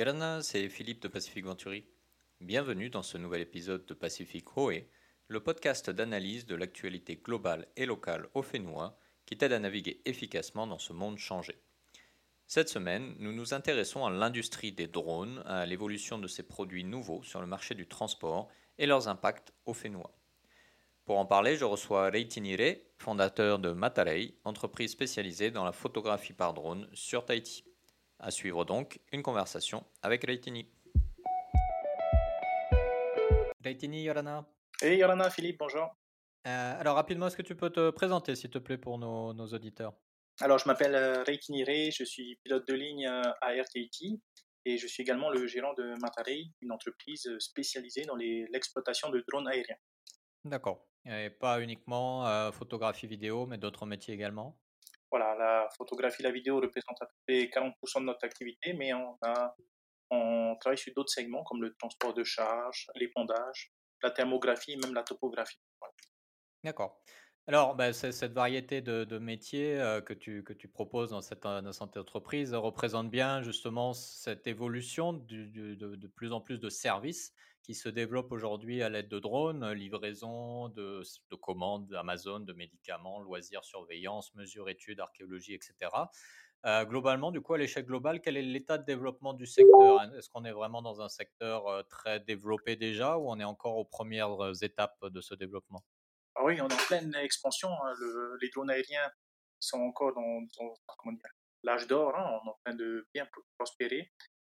Yorana, c'est Philippe de Pacific Venturi. Bienvenue dans ce nouvel épisode de Pacific Hoé, le podcast d'analyse de l'actualité globale et locale au Fénois qui t'aide à naviguer efficacement dans ce monde changé. Cette semaine, nous nous intéressons à l'industrie des drones, à l'évolution de ces produits nouveaux sur le marché du transport et leurs impacts au Fénois. Pour en parler, je reçois Reitini Re, fondateur de Matarei, entreprise spécialisée dans la photographie par drone sur Tahiti. À suivre donc une conversation avec Reitini. Reitini Yorana. Hey Yorana, Philippe, bonjour. Euh, alors rapidement, est-ce que tu peux te présenter s'il te plaît pour nos, nos auditeurs? Alors je m'appelle euh, Reitini Re, je suis pilote de ligne euh, à RTIT et je suis également le gérant de Matarei, une entreprise spécialisée dans l'exploitation de drones aériens. D'accord. Et pas uniquement photographie vidéo, mais d'autres métiers également? Voilà, la photographie, la vidéo représentent à peu près 40% de notre activité, mais on, travaille sur d'autres segments comme le transport de charge, l'épondage, la thermographie, même la topographie. D'accord. Alors, bah, cette variété de, métiers euh, que, tu, proposes dans cette, dans entreprise représente bien justement cette évolution de, plus en plus de services qui se développent aujourd'hui à l'aide de drones, livraison de, commandes Amazon, de médicaments, loisirs, surveillance, mesures, études, archéologie, etc. Euh, globalement, du coup, à l'échelle globale, quel est l'état de développement du secteur? Est-ce qu'on est vraiment dans un secteur euh, très développé déjà ou on est encore aux premières étapes de ce développement? Ah oui, on est en pleine expansion. Hein. les drones aériens sont encore dans, l'âge d'or. Hein. On est en train de bien prospérer.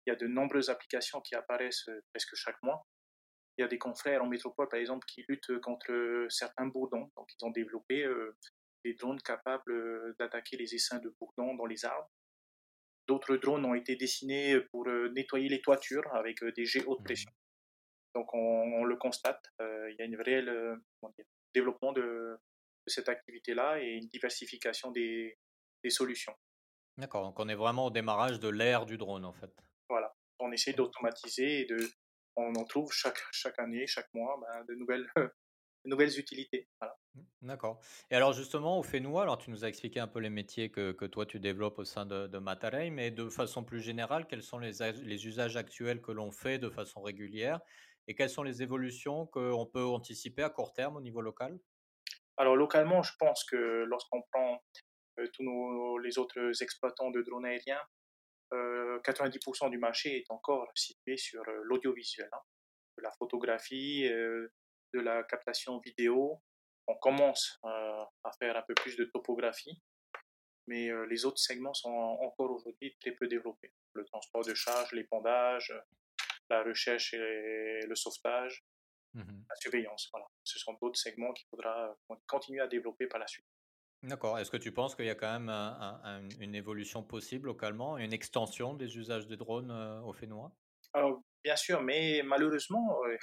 Il y a de nombreuses applications qui apparaissent euh, presque chaque mois. Il y a des confrères en métropole, par exemple, qui luttent contre certains bourdons. Donc, ils ont développé euh, des drones capables euh, d'attaquer les essaims de bourdons dans les arbres. D'autres drones ont été dessinés pour nettoyer les toitures avec des jets haute mmh. pression. Donc, on, le constate. il y a une réelle développement de, cette activité-là et une diversification des, solutions. D'accord, donc on est vraiment au démarrage de l'ère du drone en fait. Voilà, on essaie d'automatiser et de, on en trouve chaque, chaque année, chaque mois, ben, de, nouvelles, nouvelles utilités. Mmh, d'accord. Et alors justement, au Fénois, alors tu nous as expliqué un peu les métiers que, que toi tu développes au sein de, de Matarei, mais de façon plus générale, quels sont les, les usages actuels que l'on fait de façon régulière et quelles sont les évolutions qu'on peut anticiper à court terme au niveau local? Alors localement, je pense que lorsqu'on prend euh, tous nos, les autres exploitants de drones aériens, 90% euh, du marché est encore situé sur euh, l'audiovisuel, hein. de la photographie, de la captation vidéo. On commence à faire un peu plus de topographie, mais les autres segments sont encore aujourd'hui très peu développés. Le transport de charge, l'épandage, la recherche et le sauvetage, mmh la surveillance. Voilà. Ce sont d'autres segments qu'il faudra continuer à développer par la suite. D'accord. Est-ce que tu penses qu'il y a quand même une évolution possible localement, une extension des usages des drones euh, au Fénois? Alors, bien sûr, mais malheureusement, euh,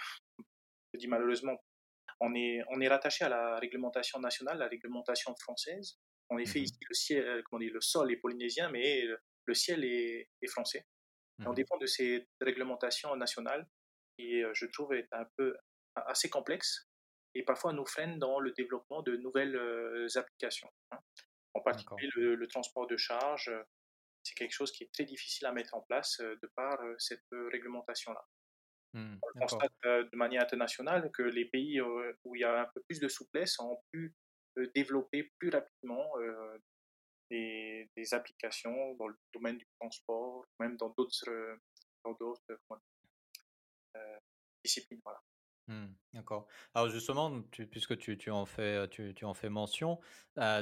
je dis malheureusement, on est, on est rattaché à la réglementation nationale, la réglementation française. En effet, mmh ici, le, ciel, comment dire, le sol est polynésien, mais le ciel est, est français. On mmh dépend de ces réglementations nationales qui, euh, je trouve, est un peu assez complexe et parfois nous freine dans le développement de nouvelles euh, applications. Hein. En particulier, le, transport de charge, euh, c'est quelque chose qui est très difficile à mettre en place de par cette réglementation-là. Mmh, on constate de manière internationale que les pays où il y a un peu plus de souplesse ont pu développer plus rapidement des, applications dans le domaine du transport, même dans d'autres, euh, disciplines. Voilà. Mmh, d'accord. Alors justement, puisque tu, en fais, tu, en fais mention,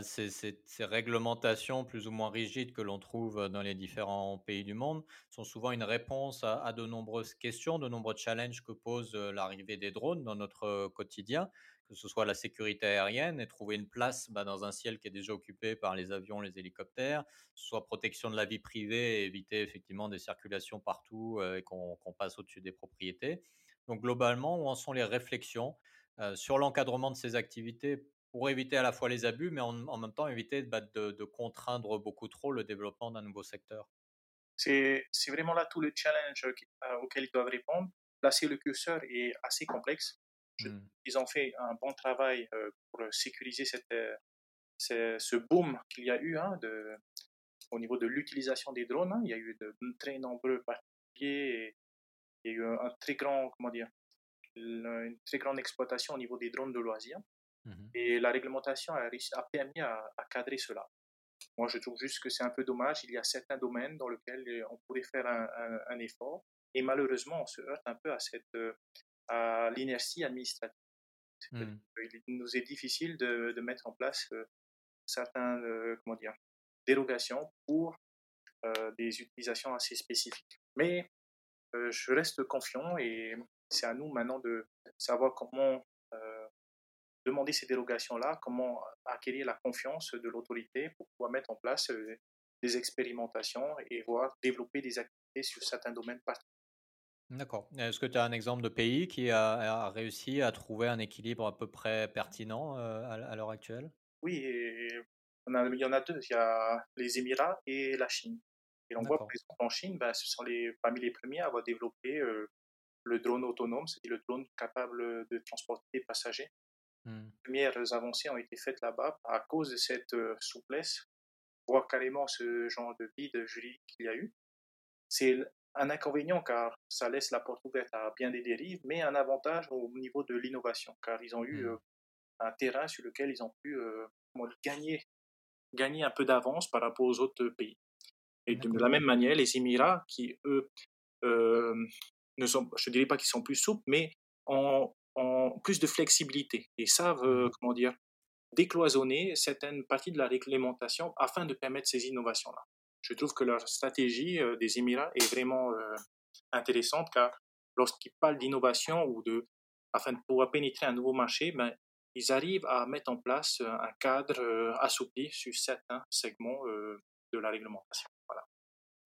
ces, réglementations plus ou moins rigides que l'on trouve dans les différents pays du monde sont souvent une réponse à, de nombreuses questions, de nombreux challenges que pose l'arrivée des drones dans notre quotidien que ce soit la sécurité aérienne et trouver une place bah, dans un ciel qui est déjà occupé par les avions, les hélicoptères, soit protection de la vie privée et éviter effectivement des circulations partout et qu'on passe au-dessus des propriétés. Donc globalement, où en sont les réflexions sur l'encadrement de ces activités pour éviter à la fois les abus, mais en, même temps éviter bah, de, de, contraindre beaucoup trop le développement d'un nouveau secteur? C'est vraiment là tout le challenge euh, auquel ils doivent répondre. Placer le curseur est assez complexe Mmh. Ils ont fait un bon travail euh, pour sécuriser cette, euh, ce boom qu'il y a eu hein, de, au niveau de l'utilisation des drones. Hein. Il y a eu de, très nombreux particulier, il y a eu un très grand, comment dire, une très grande exploitation au niveau des drones de loisirs. Mmh et la réglementation a, a permis à, cadrer cela. Moi, je trouve juste que c'est un peu dommage. Il y a certains domaines dans lesquels euh, on pourrait faire un, effort. Et malheureusement, on se heurte un peu à, cette, euh, à l'inertie administrative. Mmh. Il nous est difficile de, de mettre en place euh, certaines comment dire, dérogations pour des utilisations assez spécifiques. Mais je reste confiant et c'est à nous maintenant de savoir comment demander ces dérogations-là, comment acquérir la confiance de l'autorité pour pouvoir mettre en place euh, des expérimentations et voir développer des activités sur certains domaines particuliers. D'accord. Est-ce que tu as un exemple de pays qui a, réussi à trouver un équilibre à peu près pertinent euh, à, l'heure actuelle? Oui, il y en a deux. Il y a les Émirats et la Chine. Et on voit, par exemple, en Chine, ben, ce sont les, parmi les premiers à avoir développé euh, le drone autonome, c'est-à-dire le drone capable de transporter des passagers. Hmm. Les premières avancées ont été faites là-bas à cause de cette euh, souplesse, voire carrément ce genre de vide juridique qu'il y a eu. C'est un inconvénient car ça laisse la porte ouverte à bien des dérives, mais un avantage au niveau de l'innovation car ils ont eu hmm. euh, un terrain sur lequel ils ont pu gagner, gagner un peu d'avance par rapport aux autres pays. Et de la même manière, les Émirats, qui eux, ne sont, je ne dirais pas qu'ils sont plus souples, mais ont plus de flexibilité et savent, mmh. comment dire, décloisonner certaines parties de la réglementation afin de permettre ces innovations-là. Je trouve que leur stratégie euh, des Émirats est vraiment euh, intéressante car lorsqu'ils parlent d'innovation ou de, afin de pouvoir pénétrer un nouveau marché, ben, ils arrivent à mettre en place euh, un cadre assoupli sur certains segments de la réglementation.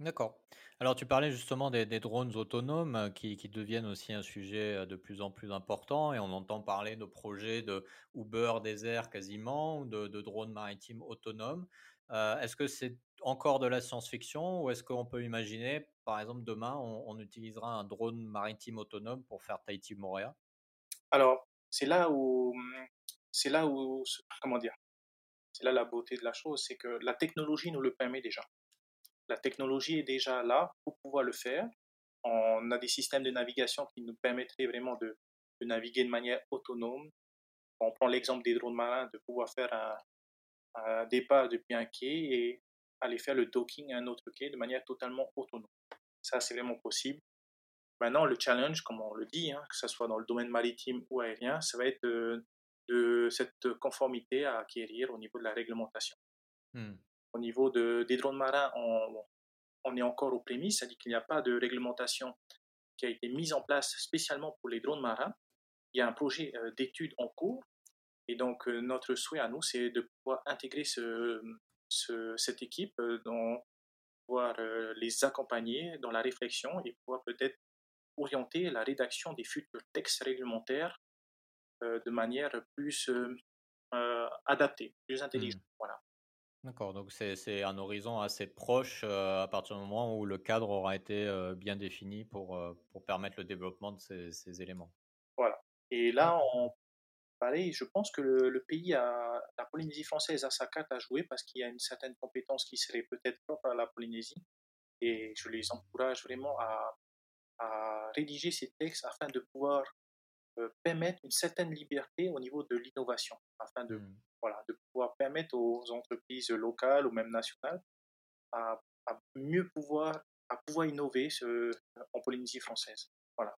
D'accord. Alors, tu parlais justement des, drones autonomes euh, qui, deviennent aussi un sujet euh, de plus en plus important et on entend parler de projets de Uber désert quasiment ou de, drones maritimes autonomes. Euh, est-ce que c'est encore de la science-fiction ou est-ce qu'on peut imaginer, par exemple, demain, on, utilisera un drone maritime autonome pour faire Tahiti-Moréa Alors, c'est là où, c'est là où, comment dire, c'est là la beauté de la chose, c'est que la technologie nous le permet déjà. La technologie est déjà là pour pouvoir le faire. On a des systèmes de navigation qui nous permettraient vraiment de, naviguer de manière autonome. On prend l'exemple des drones marins, de pouvoir faire un, départ depuis un quai et aller faire le docking à un autre quai de manière totalement autonome. Ça, c'est vraiment possible. Maintenant, le challenge, comme on le dit, hein, que ce soit dans le domaine maritime ou aérien, ça va être de, cette conformité à acquérir au niveau de la réglementation. Hmm. Au niveau de, des drones marins, on, on est encore aux prémices, c'est-à-dire qu'il n'y a pas de réglementation qui a été mise en place spécialement pour les drones marins. Il y a un projet euh, d'étude en cours. Et donc, euh, notre souhait à nous, c'est de pouvoir intégrer ce, cette équipe, euh, dans, pouvoir les accompagner dans la réflexion et pouvoir peut-être orienter la rédaction des futurs textes réglementaires de manière plus adaptée, plus intelligente. Mmh. Voilà. D'accord, donc c'est un horizon assez proche euh, à partir du moment où le cadre aura été euh, bien défini pour, euh, pour permettre le développement de ces, ces éléments. Voilà. Et là, on, pareil, je pense que le, pays, a, la Polynésie française a sa carte à jouer parce qu'il y a une certaine compétence qui serait peut-être propre à la Polynésie. Et je les encourage vraiment à, à rédiger ces textes afin de pouvoir permettre une certaine liberté au niveau de l'innovation, afin de mmh voilà, de pouvoir permettre aux entreprises locales ou même nationales à, mieux pouvoir, à pouvoir innover ce, en Polynésie française. Voilà.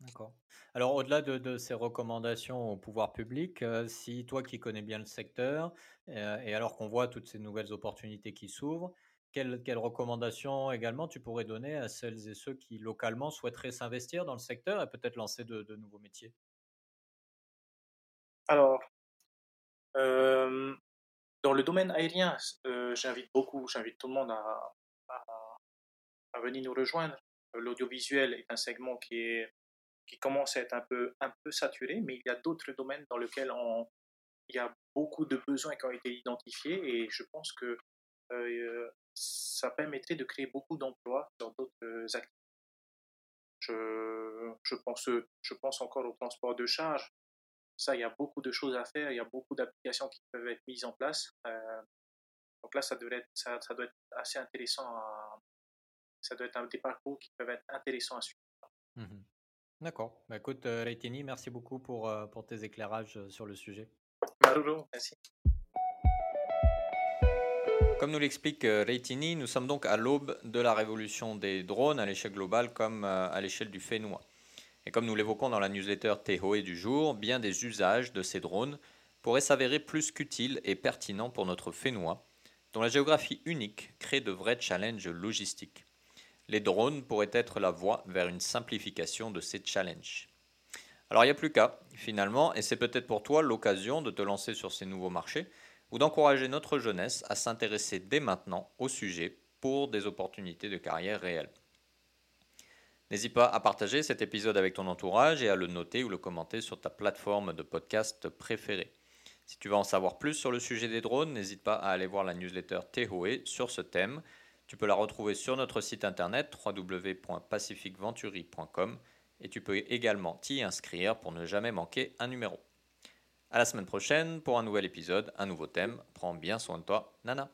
D'accord. Alors, au-delà de, ces recommandations au pouvoir public, euh, si toi qui connais bien le secteur, euh, et alors qu'on voit toutes ces nouvelles opportunités qui s'ouvrent, quelles, recommandations également tu pourrais donner à celles et ceux qui localement souhaiteraient s'investir dans le secteur et peut-être lancer de, nouveaux métiers? Alors, euh, dans le domaine aérien, euh, j'invite beaucoup, j'invite tout le monde à, venir nous rejoindre. L'audiovisuel est un segment qui, est, qui commence à être un peu, un peu saturé, mais il y a d'autres domaines dans lesquels il y a beaucoup de besoins qui ont été identifiés et je pense que euh, ça permettrait de créer beaucoup d'emplois dans d'autres activités. Je, je, pense, je pense encore au transport de charge. Ça, il y a beaucoup de choses à faire, il y a beaucoup d'applications qui peuvent être mises en place. Euh, donc là, ça, devrait être, ça, doit être assez intéressant ça doit être des parcours qui peuvent être intéressants à suivre. Mmh D'accord. Bah, écoute, euh, Reitini, merci beaucoup pour, euh, pour tes éclairages euh, sur le sujet. Maruro, merci. Comme nous l'explique Reitini, nous sommes donc à l'aube de la révolution des drones à l'échelle globale comme à l'échelle du Fénois. Et comme nous l'évoquons dans la newsletter Tehoe du jour, bien des usages de ces drones pourraient s'avérer plus qu'utiles et pertinents pour notre Fénois, dont la géographie unique crée de vrais challenges logistiques. Les drones pourraient être la voie vers une simplification de ces challenges. Alors il n'y a plus qu'à, finalement, et c'est peut-être pour toi l'occasion de te lancer sur ces nouveaux marchés ou d'encourager notre jeunesse à s'intéresser dès maintenant au sujet pour des opportunités de carrière réelles. N'hésite pas à partager cet épisode avec ton entourage et à le noter ou le commenter sur ta plateforme de podcast préférée. Si tu veux en savoir plus sur le sujet des drones, n'hésite pas à aller voir la newsletter Tehoe sur ce thème. Tu peux la retrouver sur notre site internet www.pacificventuri.com et tu peux également t'y inscrire pour ne jamais manquer un numéro. À la semaine prochaine pour un nouvel épisode, un nouveau thème. Prends bien soin de toi, Nana.